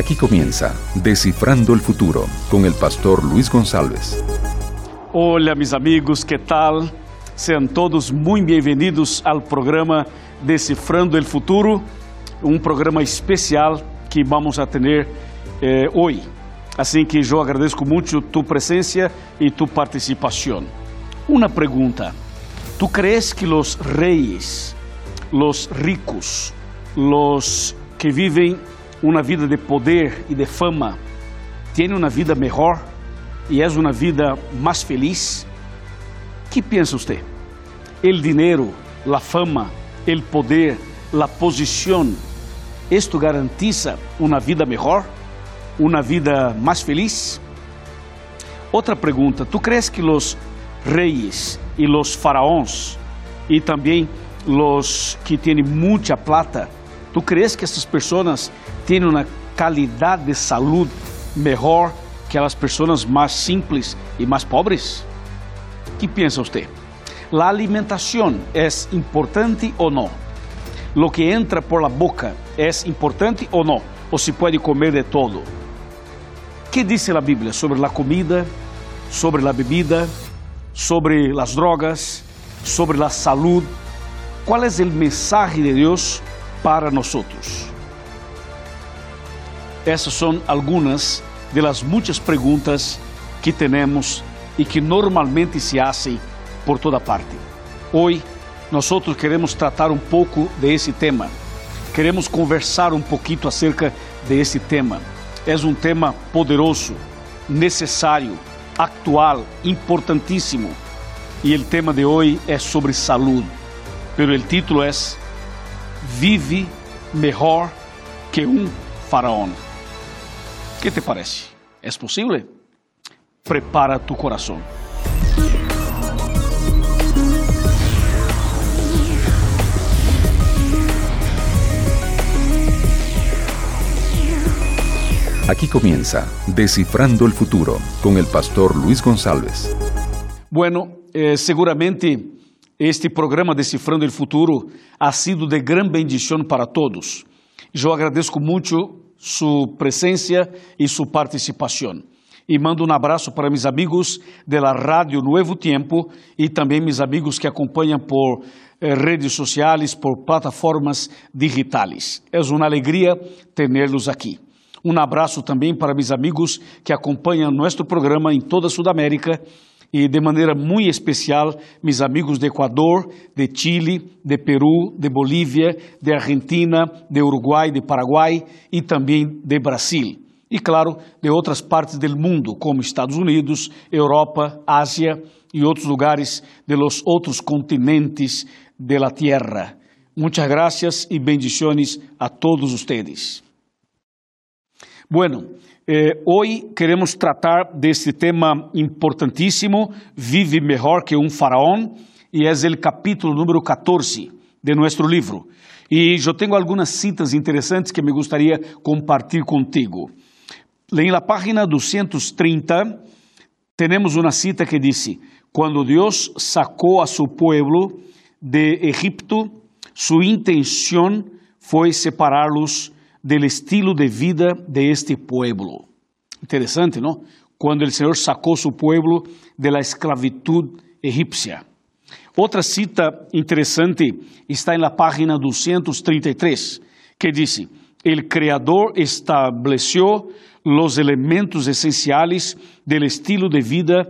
Aquí comienza Descifrando el Futuro con el pastor Luis González. Olá, meus amigos, que tal? Sejam todos muito bem-vindos ao programa Decifrando el Futuro, um programa especial que vamos a ter eh, hoje. Assim que eu agradeço muito tu presença e tu participação. Uma pergunta: Tu crees que os reis, os ricos, os que vivem uma vida de poder e de fama, têm uma vida melhor e é uma vida mais feliz? que pensa você? O dinheiro, a fama, o poder, a posição, isto garantiza uma vida melhor? Uma vida mais feliz? Outra pergunta: ¿Tu crees que os reis e os faraós e também os que têm muita plata, ¿tu crees que essas pessoas têm uma qualidade de saúde melhor que as pessoas mais simples e mais pobres? que pensa você? A alimentação é importante ou não? Lo que entra por la boca é importante ou não? Ou se pode comer de todo? que diz a Bíblia sobre a comida, sobre a bebida, sobre as drogas, sobre a saúde? Qual é o mensagem de Deus para nós? Essas são algumas de las muitas perguntas que temos e que normalmente se hacen por toda parte. Hoje, nós queremos tratar um pouco de esse tema. Queremos conversar um pouquinho acerca de esse tema. É um tema poderoso, necessário, actual, importantíssimo. E o tema de hoje é sobre saúde. Pero o título é Vive melhor que um faraó. Que te parece? É possível? Prepara tu coração. Aquí comienza Descifrando el Futuro con el pastor Luis González. Bueno, eh, seguramente este programa Decifrando el Futuro ha sido de gran bendición para todos. Eu agradeço muito sua presença e sua participação. E mando um abraço para meus amigos da Rádio Novo Tempo e também meus amigos que acompanham por eh, redes sociais, por plataformas digitais. É uma alegria tê-los aqui. Um abraço também para meus amigos que acompanham nosso programa em toda a Sudamérica e de maneira muito especial meus amigos de Equador, de Chile, de Peru, de Bolívia, de Argentina, de Uruguai, de Paraguai e também de Brasil. E claro, de outras partes do mundo, como Estados Unidos, Europa, Ásia e outros lugares de los outros continentes de la Tierra. Gracias y bendiciones a todos ustedes. Bueno, eh, hoy queremos tratar de este tema importantíssimo, Vive Melhor que um Faraón, e é o capítulo número 14 de nosso livro. E eu tenho algumas citas interessantes que me gostaria compartilhar contigo. Em la página 230, temos uma cita que diz: Quando Deus sacou a seu pueblo de Egipto, sua intenção foi separá-los del estilo de vida de este pueblo. Interessante, não? Quando o Senhor sacou seu pueblo de la esclavitud egípcia. Outra cita interessante está na página 233, que diz: El Creador estableceu los elementos essenciais del estilo de vida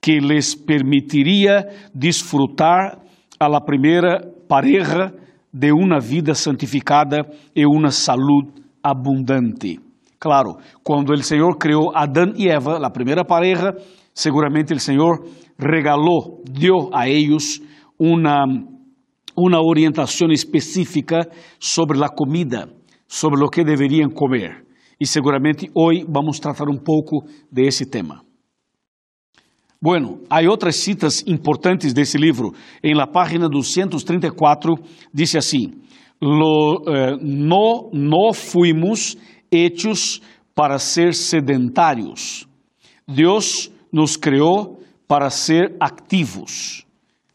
que les permitiria disfrutar a la primeira pareja de uma vida santificada e uma saúde abundante. Claro, quando o Senhor criou Adão e Eva, a primeira pareja, seguramente o Senhor regalou, deu a eles uma, uma orientação específica sobre a comida, sobre o que deveriam comer. E seguramente hoje vamos tratar um pouco de esse tema. Bueno, há outras citas importantes desse livro. Em la página 234 diz assim: Lo, eh, no, no fuimos hechos para ser sedentários. Deus nos criou para ser ativos.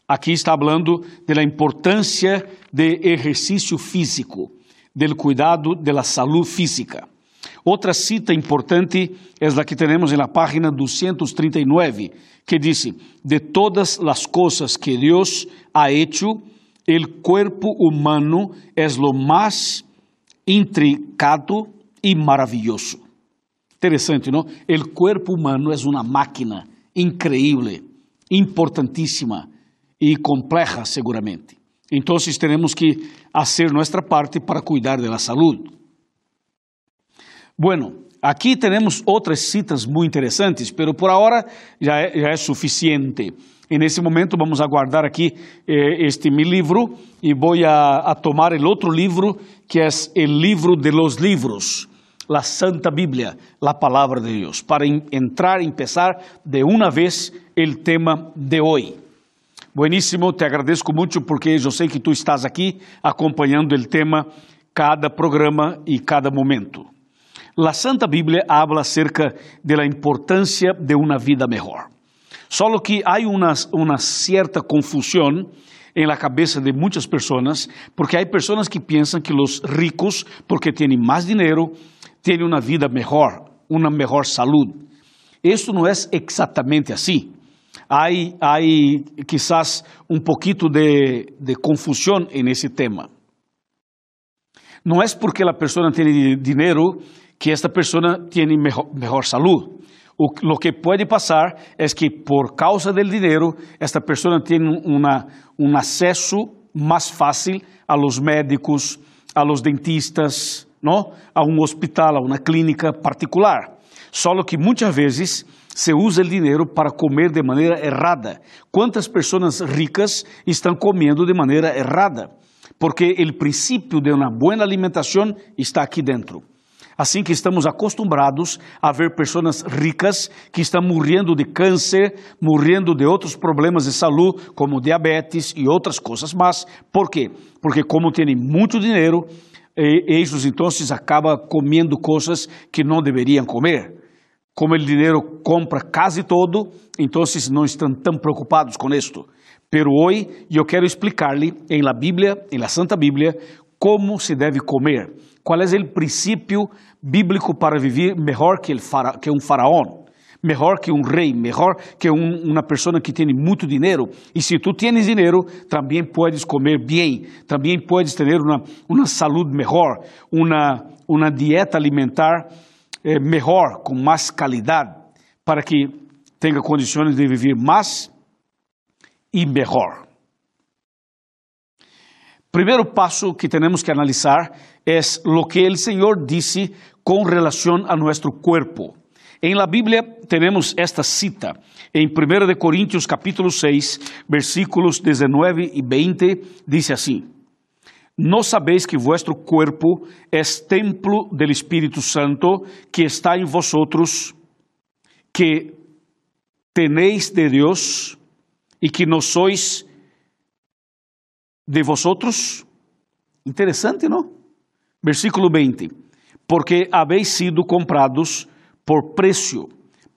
Aqui está falando da importância de exercício físico, do cuidado da saúde física. Outra cita importante é a que temos na página 239, que diz: De todas as coisas que Deus ha hecho, o corpo humano é o mais intricado e maravilhoso. Interessante, não? O corpo humano é uma máquina increíble, importantíssima e compleja, seguramente. Então, temos que fazer nossa parte para cuidar da saúde. Bueno, aqui temos outras citas muito interessantes, pero por agora já é, já é suficiente. En esse momento vamos a guardar aqui eh, este mi livro e vou a, a tomar o outro livro que é o livro de los livros, a Santa Bíblia, a Palavra de Deus, para entrar e empezar de uma vez o tema de hoje. Bueníssimo, te agradeço muito porque eu sei que tu estás aqui acompanhando o tema cada programa e cada momento. La Santa Bíblia habla acerca de la importância de uma vida melhor. Só que há uma, certa confusão em la cabeça de muitas pessoas, porque há pessoas que pensam que os ricos, porque têm mais dinheiro, têm uma vida melhor, uma melhor saúde. Isso não é exatamente assim. Há, há quizás um pouquito de, de confusão nesse tema. Não é porque a pessoa tem dinheiro que esta pessoa tem melhor, saúde. O, lo que pode passar é que por causa do dinheiro, esta pessoa tem um acesso mais fácil a los médicos, a los dentistas, não? a um hospital, a uma clínica particular. Só que muitas vezes se usa o dinheiro para comer de maneira errada. Quantas pessoas ricas estão comendo de maneira errada? Porque o princípio de uma boa alimentação está aqui dentro. Assim que estamos acostumbrados a ver pessoas ricas que estão morrendo de câncer, morrendo de outros problemas de saúde, como diabetes e outras coisas mais. Por quê? Porque como têm muito dinheiro, eles então acabam comendo coisas que não deveriam comer. Como o dinheiro compra quase todo, então não estão tão preocupados com isto. Pero hoje eu quero explicar-lhe em la Bíblia, em la Santa Bíblia, como se deve comer. Qual é o princípio bíblico para viver melhor que, fara, que um faraó, melhor que um rei, melhor que um, uma pessoa que tem muito dinheiro. E se tu tens dinheiro, também podes comer bem, também podes ter uma, saúde melhor, uma, dieta alimentar eh, melhor, com mais qualidade, para que tenha condições de viver mais e melhor. Primeiro passo que temos que analisar é o que o Senhor disse com relação a nosso corpo. Em la Bíblia temos esta cita em 1 de Coríntios capítulo 6, versículos 19 e 20, diz assim: ¿No sabéis que vuestro cuerpo es templo del Espíritu Santo que está en vosotros, que tenéis de Dios y que no sois de vosotros? Interessante, não? Versículo 20: Porque habéis sido comprados por preço,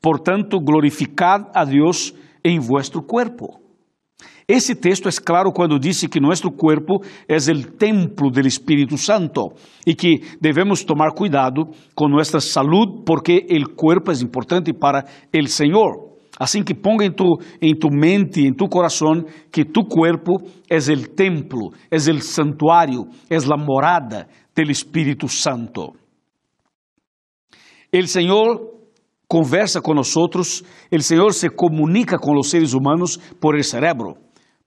portanto, glorificad a Deus em vuestro cuerpo. Esse texto é claro quando diz que nosso corpo é o templo do Espírito Santo e que devemos tomar cuidado com nossa saúde porque o corpo é importante para o Senhor. Assim que ponga em tu, em tu mente, em tu coração, que tu cuerpo é o templo, é o santuário, é a morada do Espírito Santo. O Senhor conversa com nós, o Senhor se comunica com os seres humanos por el cerebro,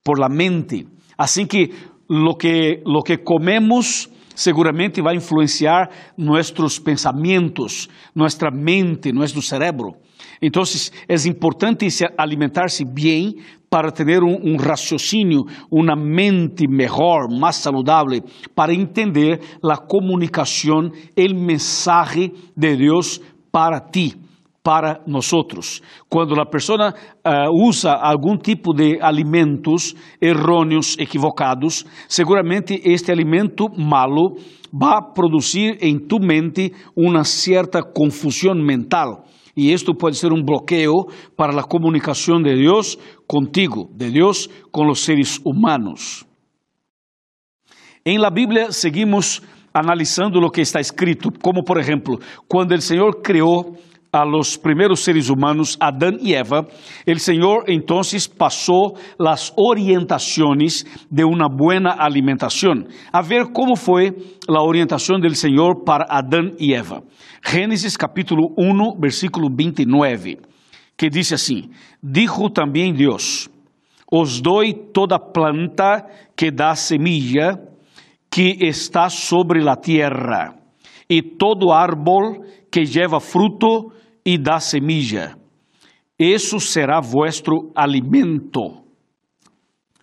por la mente. Assim que lo que, lo que comemos seguramente vai influenciar nossos pensamentos, nossa mente, nosso cerebro. Então, é importante alimentar-se bem para ter um, um raciocínio, uma mente melhor, mais saudável, para entender a comunicação, o mensagem de Deus para ti, para nós. Quando a pessoa uh, usa algum tipo de alimentos errôneos, equivocados, seguramente este alimento malo vai produzir em tu mente uma certa confusão mental e isto pode ser um bloqueio para a comunicação de Deus contigo, de Deus com os seres humanos. Em la Bíblia seguimos analisando o que está escrito, como por exemplo, quando o Senhor criou a los primeiros seres humanos, Adán y Eva, el Señor entonces pasó las orientaciones de una buena alimentación. A ver cómo fue la orientación del Señor para Adán y Eva. Génesis capítulo 1, versículo 29, que dice así, dijo también Dios, os doy toda planta que da semilla, que está sobre la tierra, y todo árbol que lleva fruto e da semilla. Isso será vuestro alimento.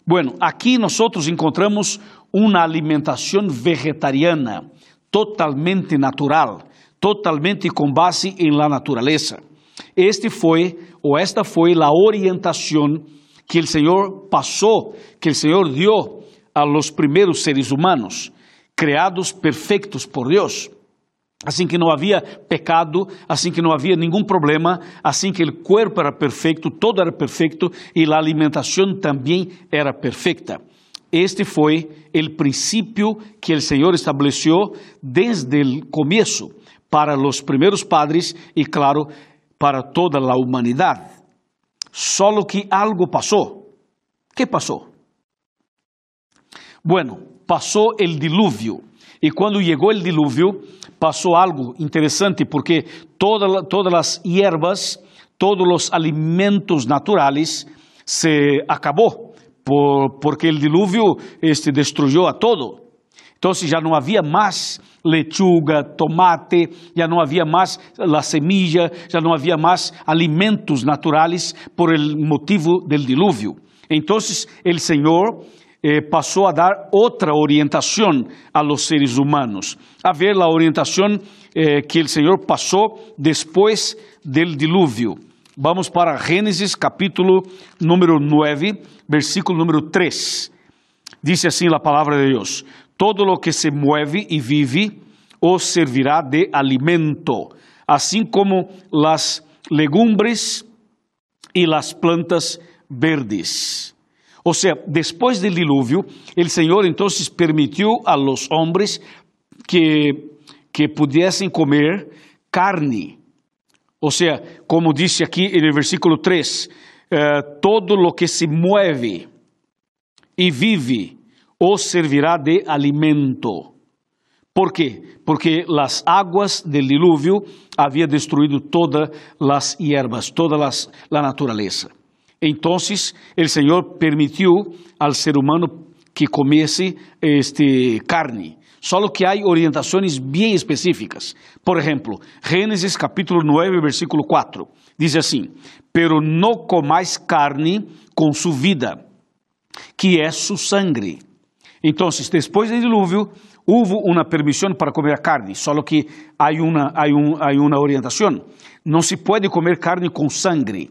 Bueno, aqui nós encontramos uma alimentação vegetariana, totalmente natural, totalmente com base em la natureza. Este foi, ou esta foi a orientação que o Senhor passou, que o Senhor deu a los primeiros seres humanos, criados perfeitos por Deus assim que não havia pecado, assim que não havia nenhum problema, assim que o corpo era perfeito, todo era perfeito e a alimentação também era perfeita. Este foi o princípio que o Senhor estabeleceu desde o começo para os primeiros padres e, claro, para toda a humanidade. Solo que algo passou. Que passou? Bueno, passou o dilúvio. E quando chegou o dilúvio, passou algo interessante, porque toda, todas as hierbas, todos os alimentos naturais se acabou, por, porque o dilúvio este, destruiu a todo. Então já não havia mais lechuga, tomate, já não havia mais a semilla, já não havia mais alimentos naturais por el motivo del dilúvio. Então, o Senhor eh, a dar outra orientação a los seres humanos. A ver a orientação eh, que o Senhor passou depois del dilúvio. Vamos para Gênesis capítulo número 9, versículo número 3. Diz assim a palavra de Deus: Todo lo que se mueve e vive os servirá de alimento, assim como las legumbres e las plantas verdes. O sea, después del diluvio, el Señor entonces permitió a los hombres que, que pudiesen comer carne. O sea, como dice aquí en el versículo 3, eh, todo lo que se mueve y vive os servirá de alimento. ¿Por qué? Porque las aguas del diluvio habían destruido todas las hierbas, toda las, la. Entonces el Señor permitió al ser humano que comiese este, carne. Solo que hay orientaciones bien específicas. Por ejemplo, Génesis capítulo 9, versículo 4. Dice así, pero no comáis carne con su vida, que es su sangre. Entonces, después del diluvio, hubo una permisión para comer carne, solo que hay una, hay, un, hay una orientación. No se puede comer carne con sangre.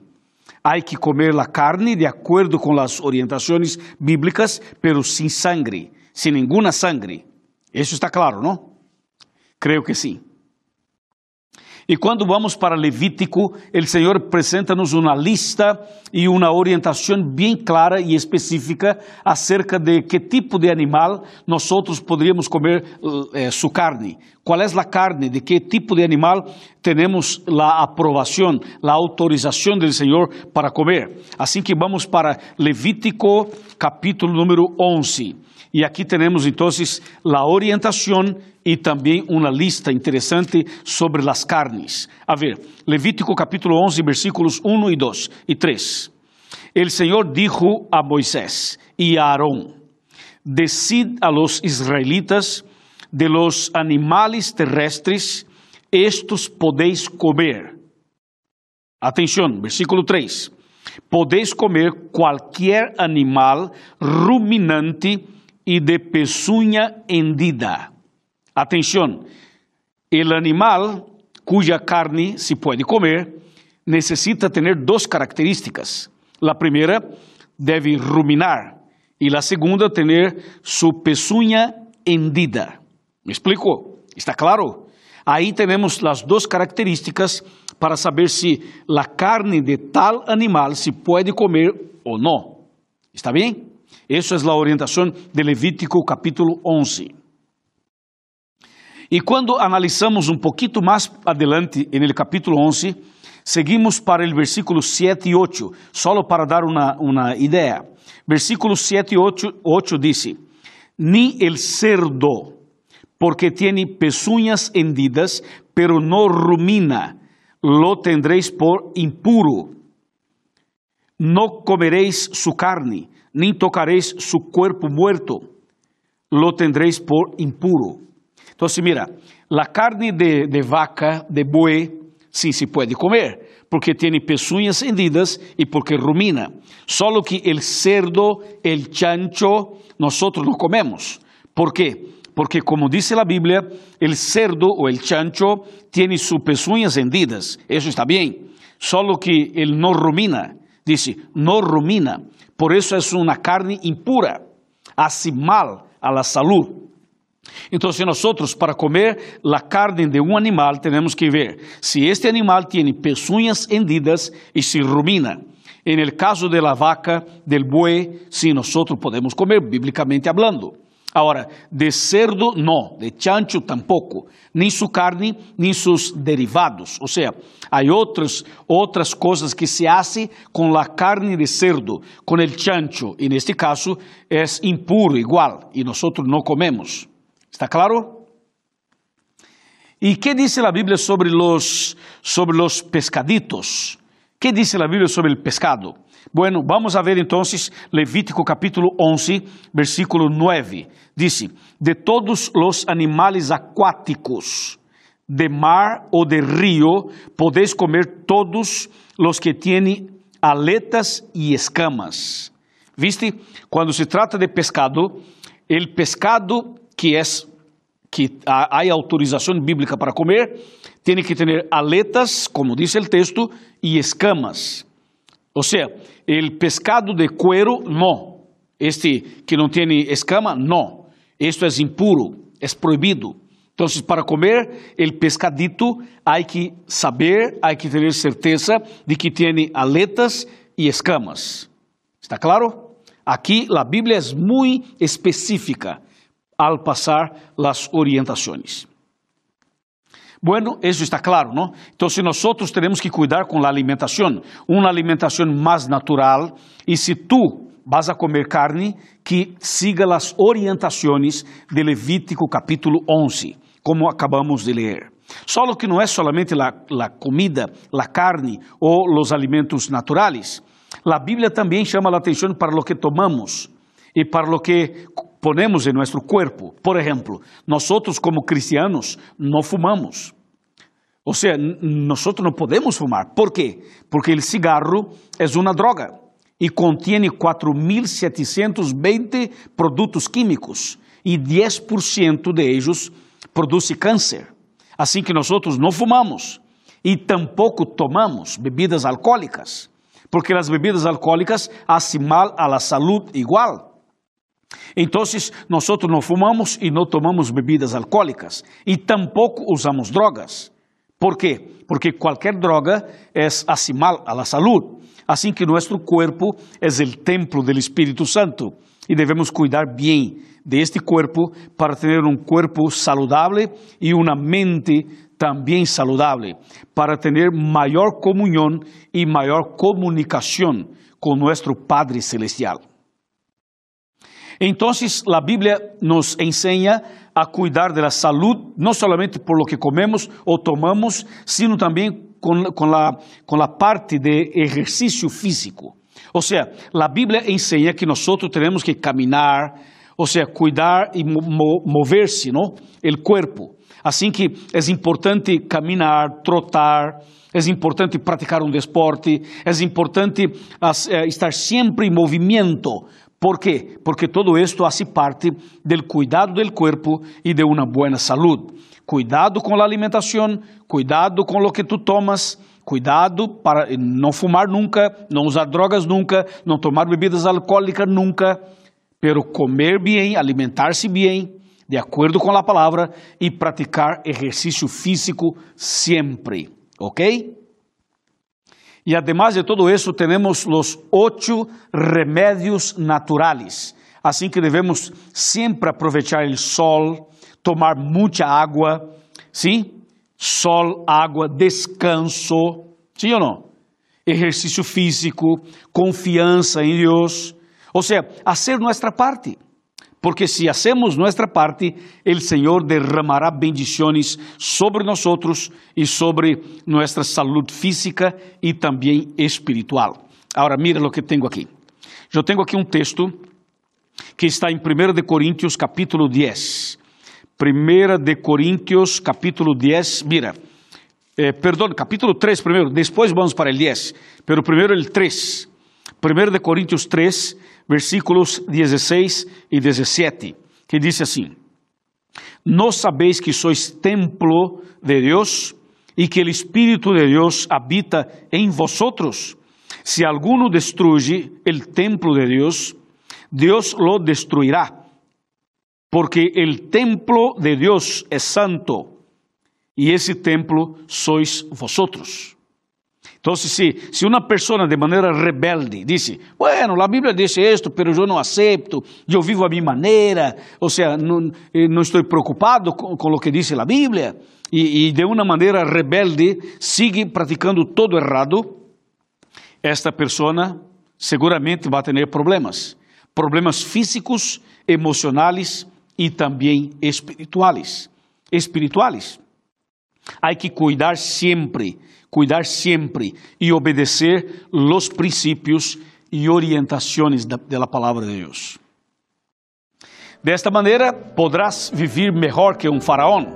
Há que comer a carne de acordo com as orientações bíblicas, pero sem sangre, sem nenhuma sangre. Isso está claro, não? Creio que sim. E quando vamos para Levítico, o Senhor apresenta-nos uma lista e uma orientação bem clara e específica acerca de que tipo de animal nós poderíamos comer eh, sua carne. Qual é a carne? De que tipo de animal temos a aprovação, a autorização do Senhor para comer. Assim que vamos para Levítico, capítulo número 11. E aqui temos então a orientação e também uma lista interessante sobre as carnes. A ver, Levítico capítulo 11, versículos 1 e 2 e 3. El Senhor dijo a Moisés e a Aarón, decid a los israelitas de los animales terrestres, estos podéis comer. Atenção, versículo 3. Podéis comer qualquer animal ruminante e de pezuña hendida. Atenção, o animal cuja carne se pode comer necessita ter duas características. A primeira deve ruminar e a segunda ter sua pezuña hendida. ¿Me explico? ¿Está claro? Aí temos as duas características para saber se a carne de tal animal se pode comer ou não. ¿Está bem? Essa é a orientação de Levítico capítulo 11. E quando analisamos um pouquinho mais adelante, no capítulo 11, seguimos para o versículo 7 e 8, só para dar uma, uma ideia. Versículo 7 e 8, 8 diz: Ni el cerdo, porque tiene pezuñas hendidas, pero no rumina, lo tendréis por impuro. No comeréis su carne, ni tocaréis su cuerpo muerto, lo tendréis por impuro. Entonces, mira, la carne de, vaca, de buey, sí se puede comer, porque tiene pezuñas hendidas y porque rumina. Solo que el cerdo, el chancho, nosotros no comemos. ¿Por qué? Porque como dice la Biblia, el cerdo o el chancho tiene sus pezuñas hendidas. Eso está bien. Solo que él no rumina. Dice, no rumina. Por eso es una carne impura. Hace mal a la salud. Entonces nosotros para comer la carne de un animal tenemos que ver si este animal tiene pezuñas hendidas y si rumina. En el caso de la vaca, del buey, sí nosotros podemos comer, bíblicamente hablando. Ahora, de cerdo no, de chancho tampoco, ni su carne ni sus derivados. O sea, hay otras, otras cosas que se hace con la carne de cerdo, con el chancho. En este caso es impuro igual y nosotros no comemos. ¿Está claro? ¿Y qué dice la Biblia sobre los, sobre los pescaditos? ¿Qué dice la Biblia sobre el pescado? Bueno, vamos a ver entonces Levítico capítulo 11, versículo 9. Dice, de todos los animales acuáticos de mar o de río, podéis comer todos los que tienen aletas y escamas. ¿Viste? Cuando se trata de pescado, el pescado que es que hay autorización bíblica para comer, tiene que tener aletas, como dice el texto, y escamas. O sea, el pescado de cuero, no. Este que no tiene escama, no. Esto es impuro, es prohibido. Entonces, para comer el pescadito hay que saber, hay que tener certeza de que tiene aletas y escamas. ¿Está claro? Aquí la Biblia es muy específica al pasar las orientaciones. Bueno, eso está claro, ¿no? Entonces nosotros tenemos que cuidar con la alimentación, una alimentación más natural. Y si tú vas a comer carne, que siga las orientaciones de Levítico capítulo 11, como acabamos de leer. Solo que no es solamente la, la comida, la carne o los alimentos naturales. La Biblia también llama la atención para lo que tomamos y para lo que ponemos en nuestro cuerpo. Por ejemplo, nosotros como cristianos no fumamos. O sea, nosotros no podemos fumar. ¿Por qué? Porque el cigarro es una droga y contiene 4.720 productos químicos y 10% de ellos produce cáncer. Así que nosotros no fumamos y tampoco tomamos bebidas alcohólicas, porque las bebidas alcohólicas hacen mal a la salud igual. Entonces, nosotros no fumamos y no tomamos bebidas alcohólicas y tampoco usamos drogas. ¿Por qué? Porque cualquier droga es hace mal a la salud. Así que nuestro cuerpo es el templo del Espíritu Santo y debemos cuidar bien de este cuerpo para tener un cuerpo saludable y una mente también saludable, para tener mayor comunión y mayor comunicación con nuestro Padre Celestial. Entonces la Biblia nos enseña a cuidar de la salud, no solamente por lo que comemos o tomamos, sino también con, con, la, con la parte de ejercicio físico. O sea, la Biblia enseña que nosotros tenemos que caminar, o sea, cuidar y mo moverse, ¿no? El cuerpo. Así que es importante caminar, trotar, es importante praticar un deporte, es importante uh, estar siempre en movimiento ¿Por qué? Porque todo esto hace parte del cuidado del cuerpo y de una buena salud. Cuidado con la alimentación, cuidado con lo que tú tomas, cuidado para no fumar nunca, no usar drogas nunca, no tomar bebidas alcohólicas nunca, pero comer bien, alimentarse bien, de acuerdo con la palabra, y practicar ejercicio físico siempre. ¿Ok? Y además de todo eso, tenemos los ocho remedios naturales. Así que debemos siempre aprovechar el sol, tomar muita água, sim? Sol, água, descanso, sim ou não? Exercício físico, confiança em Deus, ou seja, fazer nossa parte. Porque se hacemos nuestra parte, el Señor derramará bendiciones sobre nosotros y sobre nuestra salud física y también espiritual. Ahora mira lo que tengo aquí. Yo tengo aquí un texto que está en 1 de Corintios capítulo 10. 1 de Corintios capítulo 10, mira, eh, perdón, capítulo 3 primero, después vamos para el 10, pero primero el 3. 1 de Corintios 3, versículos 16 e 17, que diz assim: Não sabeis que sois templo de Deus e que o Espírito de Deus habita em vosotros? Se alguno destruye el templo de Deus, Deus lo destruirá, porque el templo de Deus é santo e esse templo sois vosotros. Então, se, se uma pessoa de maneira rebelde disse, bueno, a Bíblia diz isto, pero eu não aceito, eu vivo a minha maneira, ou seja, não, eh, estou preocupado com, o que diz a Bíblia, e de uma maneira rebelde sigue praticando todo errado, esta pessoa seguramente vai ter problemas, problemas físicos, emocionais e também espirituais. Espirituais. Há que cuidar sempre cuidar siempre y obedecer los principios y orientaciones de la palabra de Dios. De esta manera podrás vivir mejor que un faraón,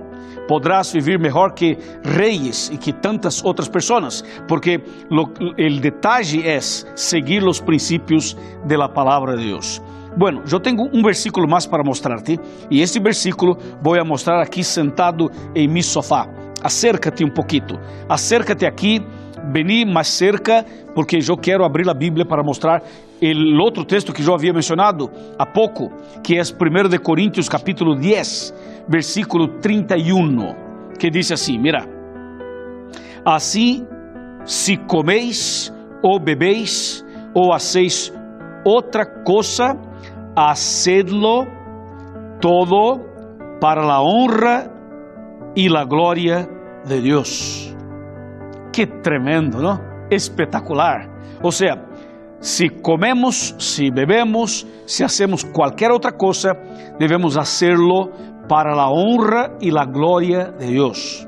podrás vivir mejor que reyes y que tantas otras personas, porque lo, el detalle es seguir los principios de la de Dios. Bueno, eu tenho um versículo mais para mostrar-te, e este versículo vou mostrar aqui sentado em meu sofá acércate um pouquinho, acércate aqui, vení mais cerca, porque eu quero abrir a Bíblia para mostrar o outro texto que eu havia mencionado há pouco, que é 1 de Coríntios capítulo 10, versículo 31, que diz assim, mira, assim se comeis ou bebeis ou hacéis outra coisa, hacedlo todo para a honra e a glória de Deus. Que tremendo, ¿no? Espetacular. O sea, si comemos, si bebemos, si hacemos cualquier otra cosa, debemos hacerlo para la honra y la gloria de Dios.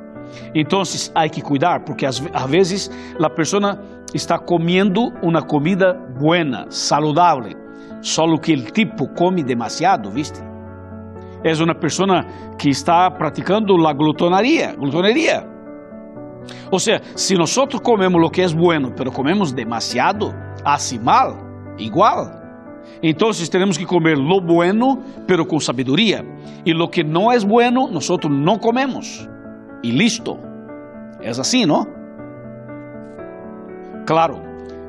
Entonces hay que cuidar, porque a veces la persona está comiendo una comida buena, saludable, solo que el tipo come demasiado, ¿viste? És uma pessoa que está praticando a glutonaria, glutoneria. Ou seja, se nós comemos o que é bueno, pero comemos demasiado, assim mal, igual. Então, temos que comer lo bueno, pero com sabedoria. E lo que não é bueno, nós não comemos. E listo. É assim, não? Claro,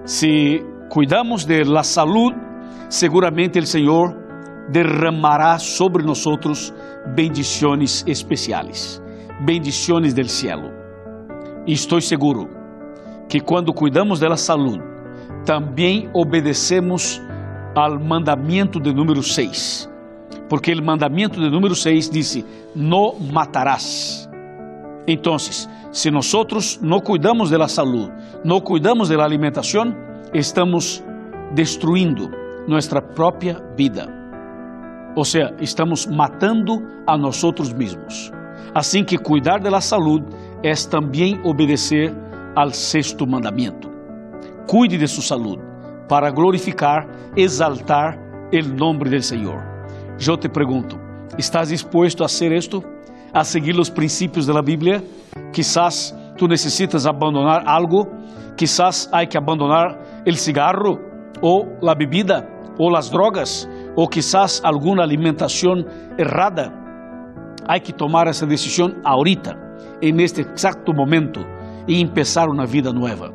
se cuidamos de la salud, seguramente o Senhor derramará sobre nós bendições especiais, bendições del cielo. E estou seguro que quando cuidamos da saúde, também obedecemos ao mandamento de número 6. Porque o mandamento de número 6 disse: Não matarás. Então, se nós não cuidamos da saúde, não cuidamos da alimentação, estamos destruindo nossa própria vida. Ou seja, estamos matando a nós mesmos. Assim que cuidar da saúde é também obedecer ao sexto mandamento. Cuide de sua saúde para glorificar, exaltar o nome do Senhor. Eu te pergunto, ¿estás disposto a hacer esto? A seguir os princípios da Bíblia? Quizás tu necessitas abandonar algo, quizás hay que abandonar o cigarro ou a bebida ou as drogas ou quizás alguma alimentação errada, há que tomar essa decisão ahorita, en este exacto momento, e empezar uma vida nova.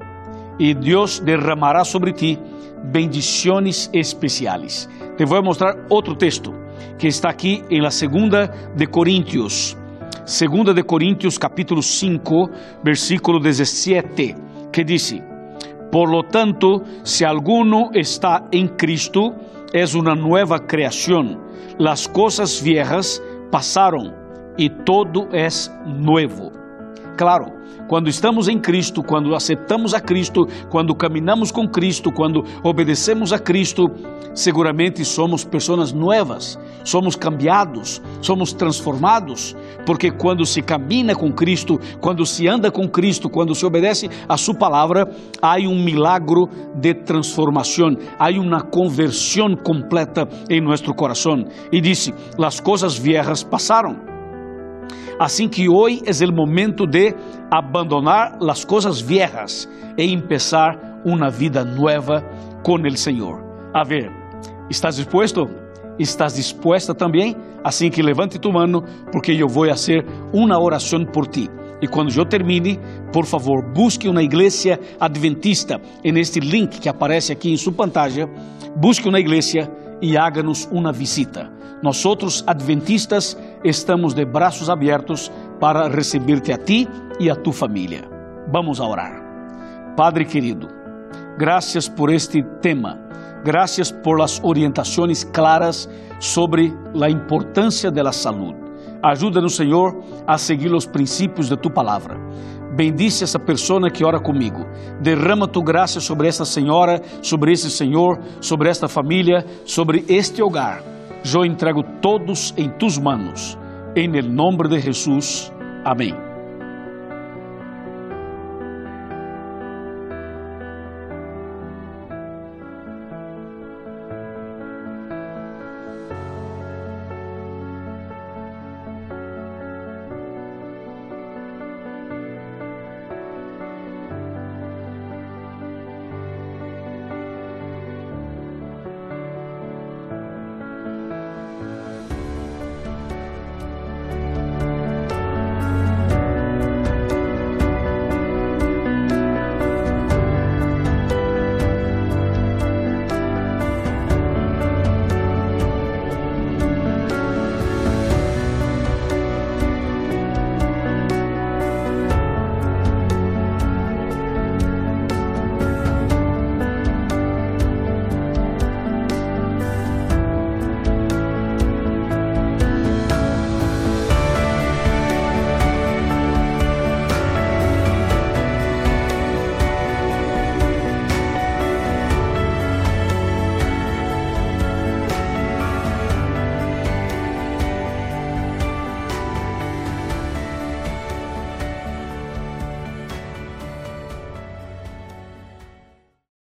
E Deus derramará sobre ti bendições especiais. Te vou mostrar outro texto que está aqui em la segunda de Coríntios. Segunda de Coríntios, capítulo 5, versículo 17, que diz: Por lo tanto, se alguno está em Cristo, es una nueva creación. Las cosas viejas pasaron. e todo é novo. Claro, quando estamos em Cristo, quando aceitamos a Cristo, quando caminhamos com Cristo, quando obedecemos a Cristo, seguramente somos pessoas novas, somos cambiados, somos transformados, porque quando se caminha com Cristo, quando se anda com Cristo, quando se obedece a Sua palavra, há um milagro de transformação, há uma conversão completa em nosso coração. E disse: as coisas viejas passaram Assim que hoje é o momento de abandonar as coisas viejas e empezar uma vida nova com o Senhor. A ver, ¿estás dispuesto? ¿Estás dispuesta também? Assim que levante tu mano, porque eu vou fazer uma oração por ti. E quando eu termine, por favor, busque uma igreja adventista em este link que aparece aqui em sua pantalla. Busque uma igreja e haga-nos uma visita. Nós outros adventistas estamos de braços abertos para receber-te a ti e a tua família. Vamos a orar. Padre querido, graças por este tema. Graças por las orientações claras sobre a importância da saúde. Ajuda-nos, Senhor, a seguir os princípios de tu palavra. Bendice essa pessoa que ora comigo. Derrama tu graça sobre esta senhora, sobre esse senhor, sobre esta família, sobre este hogar. Eu entrego todos em tus manos. Em nome de Jesus. Amém.